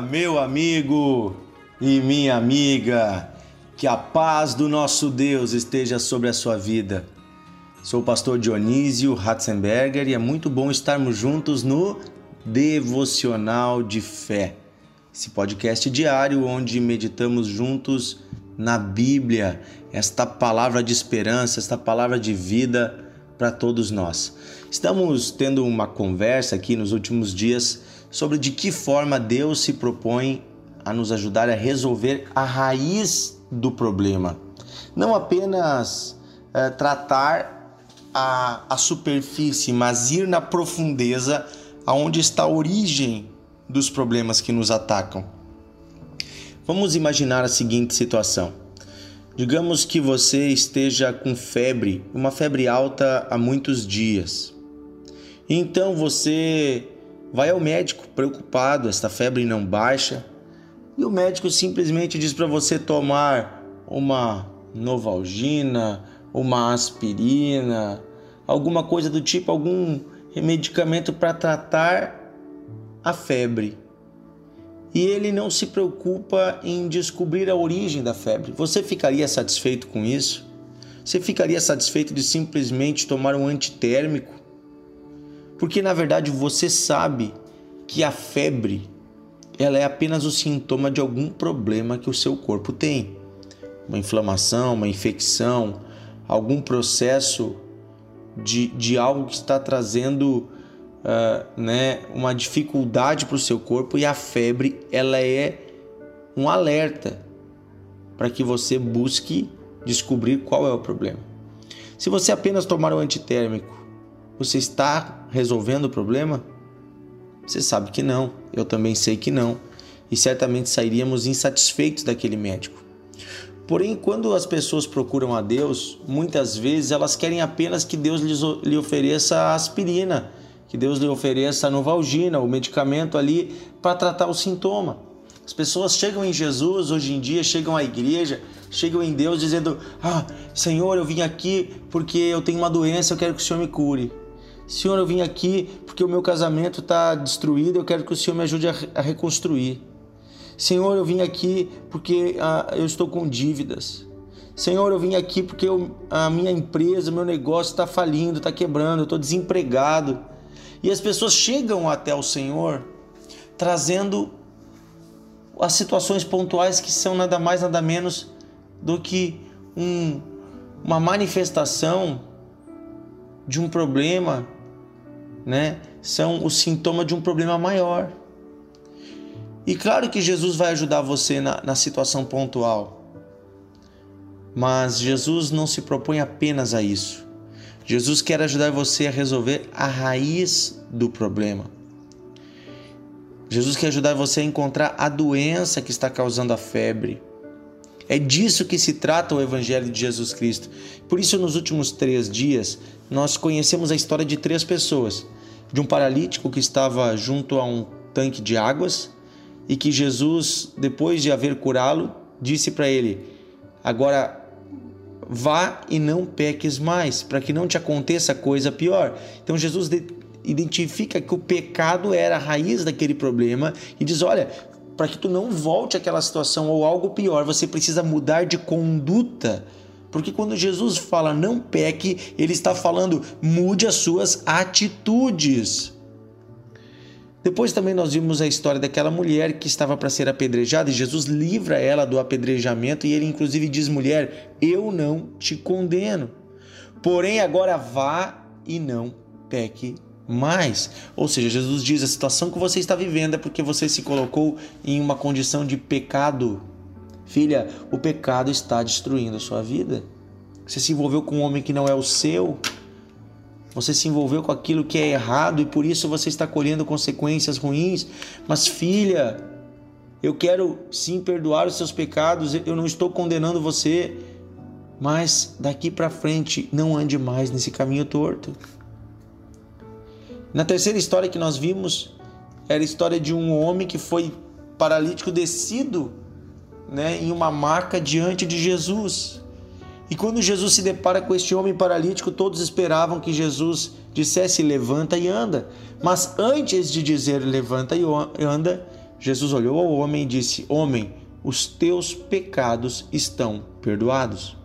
meu amigo e minha amiga. Que a paz do nosso Deus esteja sobre a sua vida. Sou o pastor Dionísio Ratzenberger e é muito bom estarmos juntos no Devocional de Fé, esse podcast diário onde meditamos juntos na Bíblia, esta palavra de esperança, esta palavra de vida para todos nós. Estamos tendo uma conversa aqui nos últimos dias sobre de que forma Deus se propõe a nos ajudar a resolver a raiz do problema. Não apenas é, tratar a, a superfície, mas ir na profundeza aonde está a origem dos problemas que nos atacam. Vamos imaginar a seguinte situação. Digamos que você esteja com febre, uma febre alta há muitos dias. Então você vai ao médico preocupado, esta febre não baixa, e o médico simplesmente diz para você tomar uma Novalgina, uma aspirina, alguma coisa do tipo, algum medicamento para tratar a febre e ele não se preocupa em descobrir a origem da febre. Você ficaria satisfeito com isso? Você ficaria satisfeito de simplesmente tomar um antitérmico? Porque na verdade você sabe que a febre ela é apenas o sintoma de algum problema que o seu corpo tem. Uma inflamação, uma infecção, algum processo de, de algo que está trazendo uh, né, uma dificuldade para o seu corpo e a febre ela é um alerta para que você busque descobrir qual é o problema. Se você apenas tomar o antitérmico, você está resolvendo o problema? Você sabe que não, eu também sei que não, e certamente sairíamos insatisfeitos daquele médico. Porém, quando as pessoas procuram a Deus, muitas vezes elas querem apenas que Deus lhe ofereça aspirina, que Deus lhe ofereça a Novalgina, o medicamento ali para tratar o sintoma. As pessoas chegam em Jesus hoje em dia, chegam à igreja, chegam em Deus dizendo: Ah, Senhor, eu vim aqui porque eu tenho uma doença, eu quero que o Senhor me cure. Senhor, eu vim aqui porque o meu casamento está destruído, eu quero que o Senhor me ajude a, reconstruir. Senhor, eu vim aqui porque ah, eu estou com dívidas. Senhor, eu vim aqui porque eu, a minha empresa, meu negócio está falindo, está quebrando, eu estou desempregado. E as pessoas chegam até o Senhor trazendo as situações pontuais que são nada mais, nada menos do que um, uma manifestação de um problema, né? São o sintoma de um problema maior. E claro que Jesus vai ajudar você na, na situação pontual, mas Jesus não se propõe apenas a isso. Jesus quer ajudar você a resolver a raiz do problema. Jesus quer ajudar você a encontrar a doença que está causando a febre. É disso que se trata o Evangelho de Jesus Cristo. Por isso, nos últimos três dias, nós conhecemos a história de três pessoas: de um paralítico que estava junto a um tanque de águas e que Jesus, depois de haver curá-lo, disse para ele: Agora vá e não peques mais, para que não te aconteça coisa pior. Então Jesus identifica que o pecado era a raiz daquele problema e diz: olha, para que tu não volte àquela situação ou algo pior, você precisa mudar de conduta. Porque quando Jesus fala não peque, ele está falando mude as suas atitudes. Depois também nós vimos a história daquela mulher que estava para ser apedrejada e Jesus livra ela do apedrejamento e ele inclusive diz: "Mulher, eu não te condeno. Porém agora vá e não peque mais". Ou seja, Jesus diz: "A situação que você está vivendo é porque você se colocou em uma condição de pecado. Filha, o pecado está destruindo a sua vida. Você se envolveu com um homem que não é o seu, você se envolveu com aquilo que é errado e por isso você está colhendo consequências ruins. Mas, filha, eu quero sim perdoar os seus pecados, eu não estou condenando você, mas daqui para frente não ande mais nesse caminho torto. Na terceira história que nós vimos, era a história de um homem que foi paralítico descido né, em uma maca diante de Jesus. E quando Jesus se depara com este homem paralítico, todos esperavam que Jesus dissesse: Levanta e anda. Mas antes de dizer levanta e anda, Jesus olhou ao homem e disse: Homem, os teus pecados estão perdoados.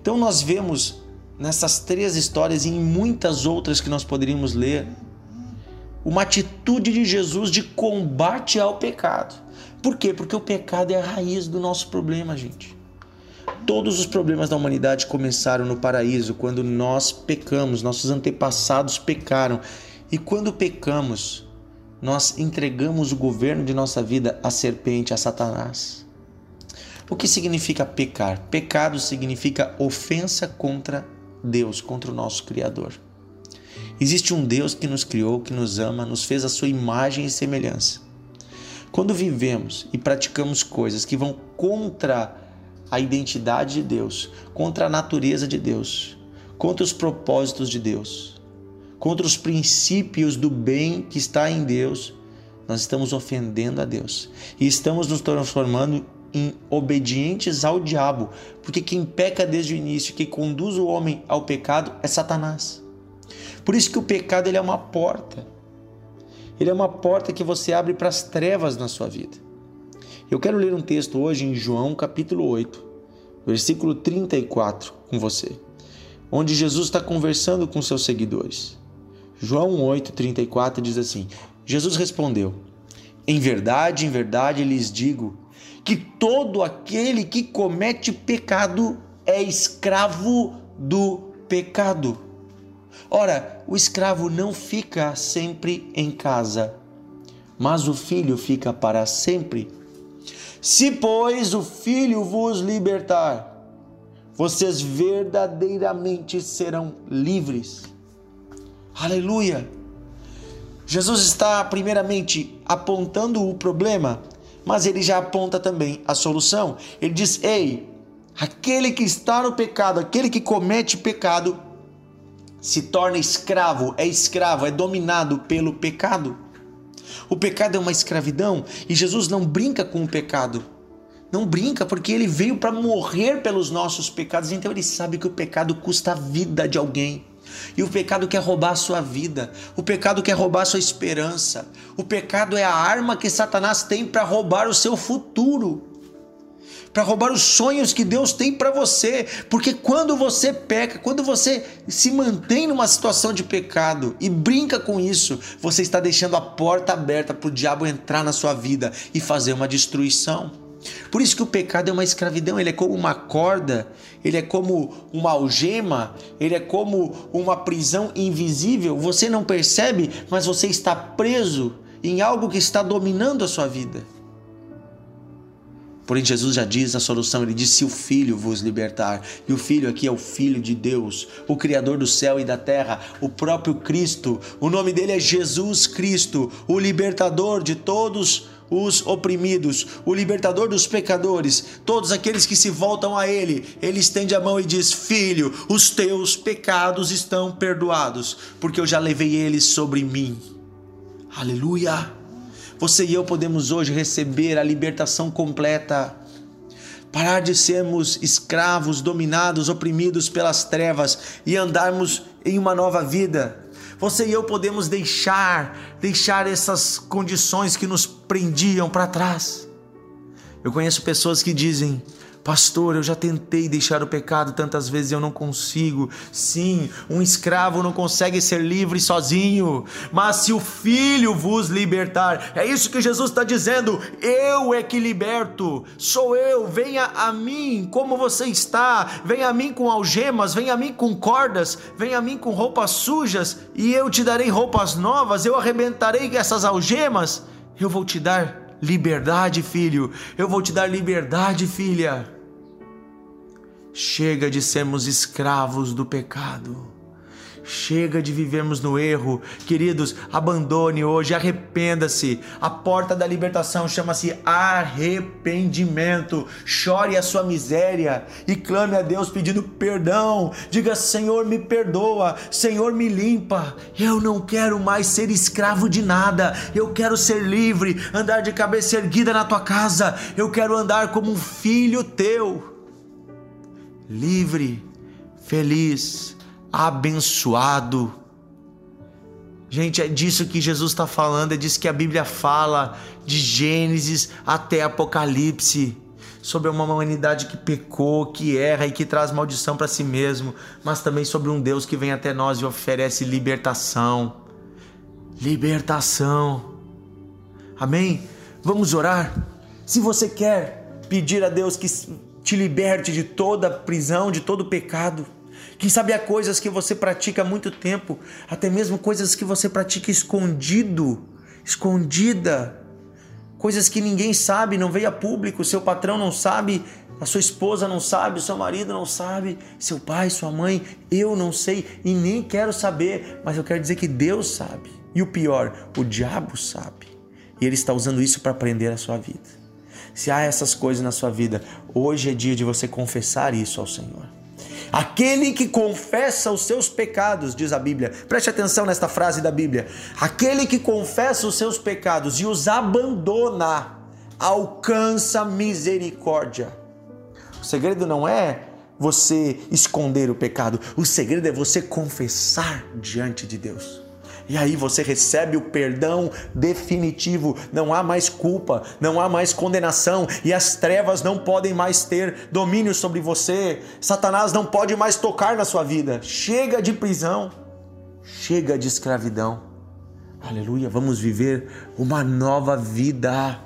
Então nós vemos nessas três histórias e em muitas outras que nós poderíamos ler uma atitude de Jesus de combate ao pecado. Por quê? Porque o pecado é a raiz do nosso problema, gente. Todos os problemas da humanidade começaram no paraíso, quando nós pecamos, nossos antepassados pecaram. E quando pecamos, nós entregamos o governo de nossa vida à serpente, a Satanás. O que significa pecar? Pecado significa ofensa contra Deus, contra o nosso Criador. Existe um Deus que nos criou, que nos ama, nos fez a sua imagem e semelhança. Quando vivemos e praticamos coisas que vão contra a identidade de Deus, contra a natureza de Deus, contra os propósitos de Deus, contra os princípios do bem que está em Deus, nós estamos ofendendo a Deus e estamos nos transformando em obedientes ao diabo, porque quem peca desde o início, quem conduz o homem ao pecado é Satanás. Por isso que o pecado ele é uma porta. Ele é uma porta que você abre para as trevas na sua vida. Eu quero ler um texto hoje em João capítulo 8, versículo 34 com você, onde Jesus está conversando com seus seguidores. João 8, 34 diz assim: Jesus respondeu: Em verdade, em verdade lhes digo que todo aquele que comete pecado é escravo do pecado. Ora, o escravo não fica sempre em casa, mas o filho fica para sempre. Se, pois, o filho vos libertar, vocês verdadeiramente serão livres. Aleluia! Jesus está, primeiramente, apontando o problema, mas ele já aponta também a solução. Ele diz: Ei, aquele que está no pecado, aquele que comete pecado, se torna escravo, é escravo, é dominado pelo pecado. O pecado é uma escravidão e Jesus não brinca com o pecado. Não brinca porque ele veio para morrer pelos nossos pecados, então ele sabe que o pecado custa a vida de alguém. E o pecado quer roubar a sua vida, o pecado quer roubar a sua esperança, o pecado é a arma que Satanás tem para roubar o seu futuro, para roubar os sonhos que Deus tem para você, porque quando você peca, quando você se mantém numa situação de pecado e brinca com isso, você está deixando a porta aberta para o diabo entrar na sua vida e fazer uma destruição. Por isso que o pecado é uma escravidão, ele é como uma corda, ele é como uma algema, ele é como uma prisão invisível. Você não percebe, mas você está preso em algo que está dominando a sua vida. Porém, Jesus já diz a solução, ele diz: se o Filho vos libertar, e o Filho aqui é o Filho de Deus, o Criador do céu e da terra, o próprio Cristo, o nome dele é Jesus Cristo, o libertador de todos os oprimidos, o libertador dos pecadores, todos aqueles que se voltam a Ele. Ele estende a mão e diz: Filho, os teus pecados estão perdoados, porque eu já levei eles sobre mim. Aleluia! Você e eu podemos hoje receber a libertação completa. Parar de sermos escravos, dominados, oprimidos pelas trevas e andarmos em uma nova vida você e eu podemos deixar, deixar essas condições que nos prendiam para trás. Eu conheço pessoas que dizem: Pastor, eu já tentei deixar o pecado tantas vezes e eu não consigo. Sim, um escravo não consegue ser livre sozinho, mas se o Filho vos libertar, é isso que Jesus está dizendo. Eu é que liberto, sou eu. Venha a mim como você está. Venha a mim com algemas, venha a mim com cordas, venha a mim com roupas sujas e eu te darei roupas novas. Eu arrebentarei essas algemas. Eu vou te dar liberdade, filho. Eu vou te dar liberdade, filha. Chega de sermos escravos do pecado. Chega de vivermos no erro. Queridos, abandone hoje, arrependa-se. A porta da libertação chama-se arrependimento. Chore a sua miséria e clame a Deus pedindo perdão. Diga: Senhor, me perdoa. Senhor, me limpa. Eu não quero mais ser escravo de nada. Eu quero ser livre, andar de cabeça erguida na tua casa. Eu quero andar como um filho teu. Livre, feliz abençoado. Gente, é disso que Jesus está falando, é disso que a Bíblia fala, de Gênesis até Apocalipse, sobre uma humanidade que pecou, que erra e que traz maldição para si mesmo, mas também sobre um Deus que vem até nós e oferece libertação. Libertação. Amém? Vamos orar? Se você quer pedir a Deus que te liberte de toda prisão, de todo pecado, quem sabe há coisas que você pratica há muito tempo, até mesmo coisas que você pratica escondido, escondida. Coisas que ninguém sabe, não veio a público, seu patrão não sabe, a sua esposa não sabe, o seu marido não sabe, seu pai, sua mãe, eu não sei e nem quero saber, mas eu quero dizer que Deus sabe. E o pior, o diabo sabe. E ele está usando isso para prender a sua vida. Se há essas coisas na sua vida, hoje é dia de você confessar isso ao Senhor. Aquele que confessa os seus pecados, diz a Bíblia. Preste atenção nesta frase da Bíblia. Aquele que confessa os seus pecados e os abandona, alcança misericórdia. O segredo não é você esconder o pecado, o segredo é você confessar diante de Deus. E aí você recebe o perdão definitivo, não há mais culpa, não há mais condenação e as trevas não podem mais ter domínio sobre você. Satanás não pode mais tocar na sua vida. Chega de prisão, chega de escravidão. Aleluia, vamos viver uma nova vida.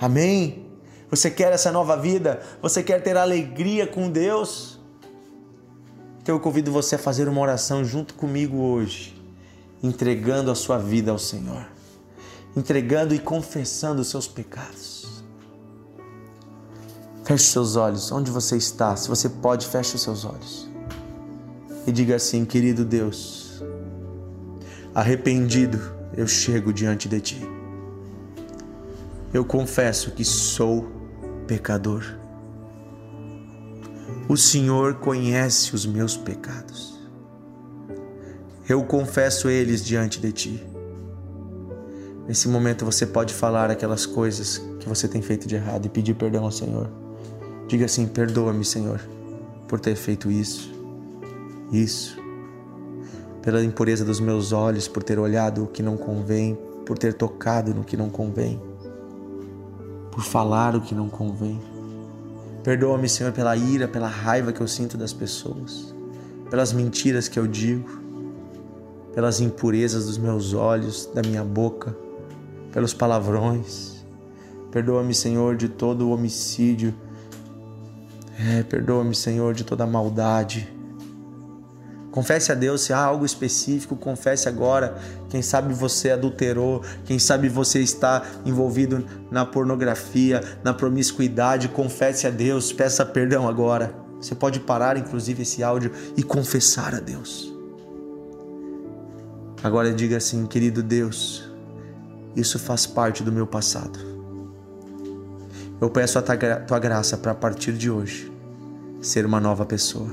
Amém? Você quer essa nova vida? Você quer ter alegria com Deus? Então eu convido você a fazer uma oração junto comigo hoje entregando a sua vida ao Senhor, entregando e confessando os seus pecados. Feche seus olhos, onde você está, se você pode, feche os seus olhos e diga assim: querido Deus, arrependido, eu chego diante de Ti. Eu confesso que sou pecador. O Senhor conhece os meus pecados eu confesso eles diante de ti. Nesse momento você pode falar aquelas coisas que você tem feito de errado e pedir perdão ao Senhor. Diga assim: perdoa-me, Senhor, por ter feito isso, isso, pela impureza dos meus olhos, por ter olhado o que não convém, por ter tocado no que não convém, por falar o que não convém. Perdoa-me, Senhor, pela ira, pela raiva que eu sinto das pessoas, pelas mentiras que eu digo pelas impurezas dos meus olhos, da minha boca, pelos palavrões. Perdoa-me, Senhor, de todo homicídio. É, perdoa-me, Senhor, de toda maldade. Confesse a Deus se há algo específico, confesse agora. Quem sabe você adulterou, quem sabe você está envolvido na pornografia, na promiscuidade, confesse a Deus, peça perdão agora. Você pode parar, inclusive, esse áudio e confessar a Deus. Agora diga assim, querido Deus, isso faz parte do meu passado. Eu peço a tua graça para a partir de hoje ser uma nova pessoa.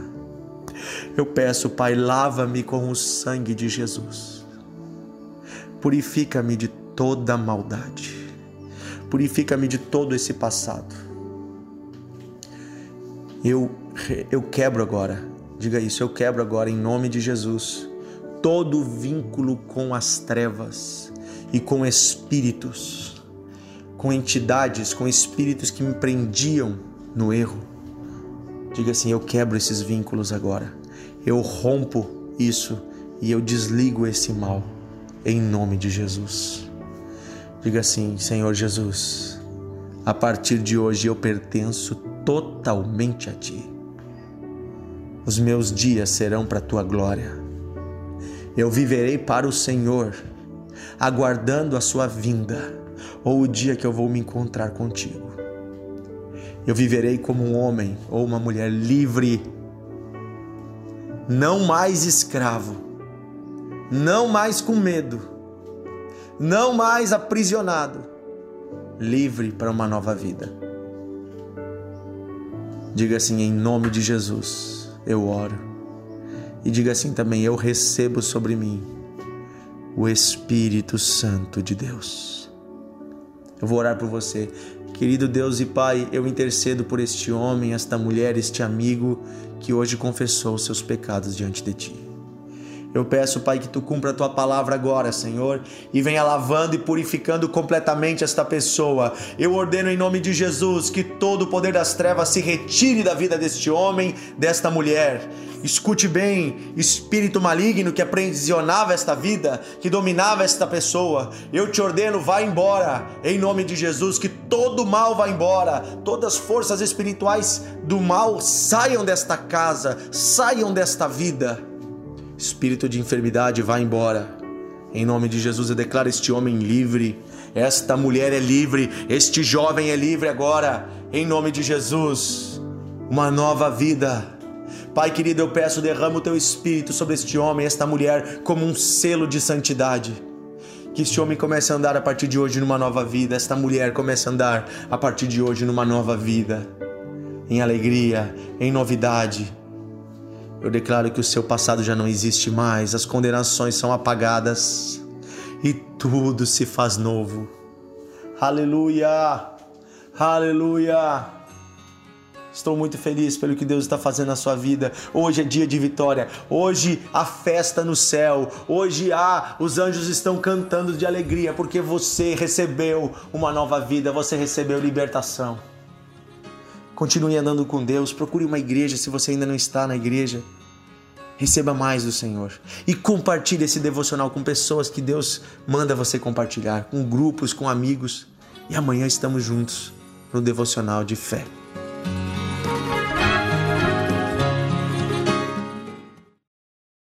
Eu peço, Pai, lava-me com o sangue de Jesus. Purifica-me de toda maldade. Purifica-me de todo esse passado. Eu eu quebro agora. Diga isso, eu quebro agora em nome de Jesus todo vínculo com as trevas e com espíritos, com entidades, com espíritos que me prendiam no erro. Diga assim: eu quebro esses vínculos agora, eu rompo isso e eu desligo esse mal, em nome de Jesus. Diga assim: Senhor Jesus, a partir de hoje eu pertenço totalmente a Ti. Os meus dias serão para a Tua glória eu viverei para o Senhor, aguardando a sua vinda ou o dia que eu vou me encontrar contigo. Eu viverei como um homem ou uma mulher livre, não mais escravo, não mais com medo, não mais aprisionado, livre para uma nova vida. Diga assim: em nome de Jesus, eu oro e diga assim também: Eu recebo sobre mim o Espírito Santo de Deus. Eu vou orar por você. Querido Deus e Pai, eu intercedo por este homem, esta mulher, este amigo que hoje confessou os seus pecados diante de Ti. Eu peço, Pai, que tu cumpra a tua palavra agora, Senhor, e venha lavando e purificando completamente esta pessoa. Eu ordeno em nome de Jesus que todo o poder das trevas se retire da vida deste homem, desta mulher. Escute bem, espírito maligno que aprisionava esta vida, que dominava esta pessoa. Eu te ordeno, vá embora, em nome de Jesus, que todo mal vá embora, todas as forças espirituais do mal saiam desta casa, saiam desta vida Espírito de enfermidade, vá embora. Em nome de Jesus, eu declaro este homem livre, esta mulher é livre, este jovem é livre agora. Em nome de Jesus, uma nova vida. Pai querido, eu peço, derrama o teu espírito sobre este homem, esta mulher, como um selo de santidade. Que este homem comece a andar a partir de hoje numa nova vida, esta mulher comece a andar a partir de hoje numa nova vida, em alegria, em novidade eu declaro que o seu passado já não existe mais, as condenações são apagadas e tudo se faz novo. Aleluia! Aleluia! Estou muito feliz pelo que Deus está fazendo na sua vida. Hoje é dia de vitória. Hoje há festa no céu. Hoje há, os anjos estão cantando de alegria porque você recebeu uma nova vida, você recebeu libertação. Continue andando com Deus, procure uma igreja se você ainda não está na igreja. Receba mais do Senhor e compartilhe esse devocional com pessoas que Deus manda você compartilhar, com grupos, com amigos. E amanhã estamos juntos no devocional de fé.